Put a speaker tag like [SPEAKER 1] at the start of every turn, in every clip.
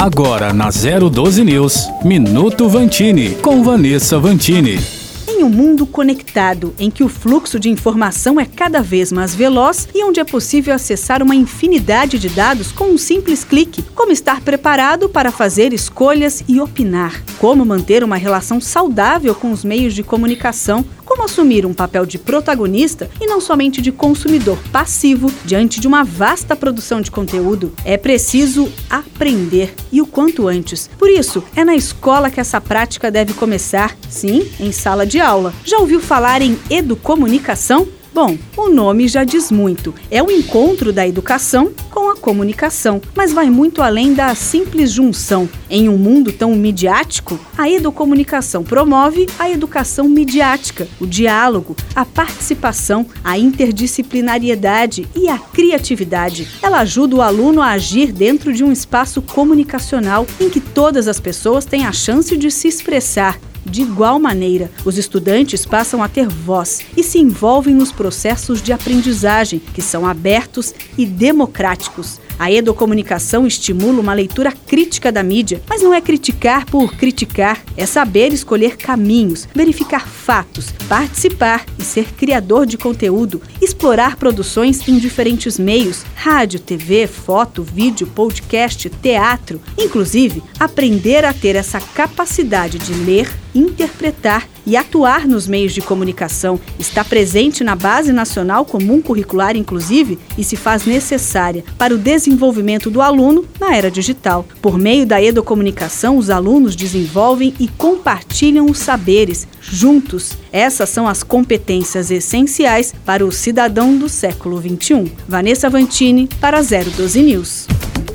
[SPEAKER 1] Agora na 012 News, Minuto Vantini, com Vanessa Vantini.
[SPEAKER 2] Em um mundo conectado, em que o fluxo de informação é cada vez mais veloz e onde é possível acessar uma infinidade de dados com um simples clique, como estar preparado para fazer escolhas e opinar? Como manter uma relação saudável com os meios de comunicação? Como assumir um papel de protagonista e não somente de consumidor passivo diante de uma vasta produção de conteúdo? É preciso aprender e o quanto antes. Por isso, é na escola que essa prática deve começar, sim, em sala de aula. Já ouviu falar em educomunicação? Bom, o nome já diz muito. É o encontro da educação com comunicação, mas vai muito além da simples junção. Em um mundo tão midiático, a educomunicação promove a educação midiática, o diálogo, a participação, a interdisciplinariedade e a criatividade. Ela ajuda o aluno a agir dentro de um espaço comunicacional em que todas as pessoas têm a chance de se expressar de igual maneira, os estudantes passam a ter voz e se envolvem nos processos de aprendizagem, que são abertos e democráticos. A educomunicação estimula uma leitura crítica da mídia, mas não é criticar por criticar, é saber escolher caminhos, verificar fatos, participar e ser criador de conteúdo, explorar produções em diferentes meios: rádio, TV, foto, vídeo, podcast, teatro. Inclusive, aprender a ter essa capacidade de ler, interpretar e atuar nos meios de comunicação. Está presente na Base Nacional Comum Curricular, inclusive, e se faz necessária para o desenvolvimento do aluno na era digital. Por meio da educomunicação, os alunos desenvolvem e compartilham os saberes juntos. Essas são as competências essenciais para o cidadão do século XXI. Vanessa Vantini, para 012 News.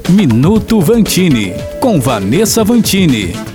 [SPEAKER 1] Minuto Vantini, com Vanessa Vantini.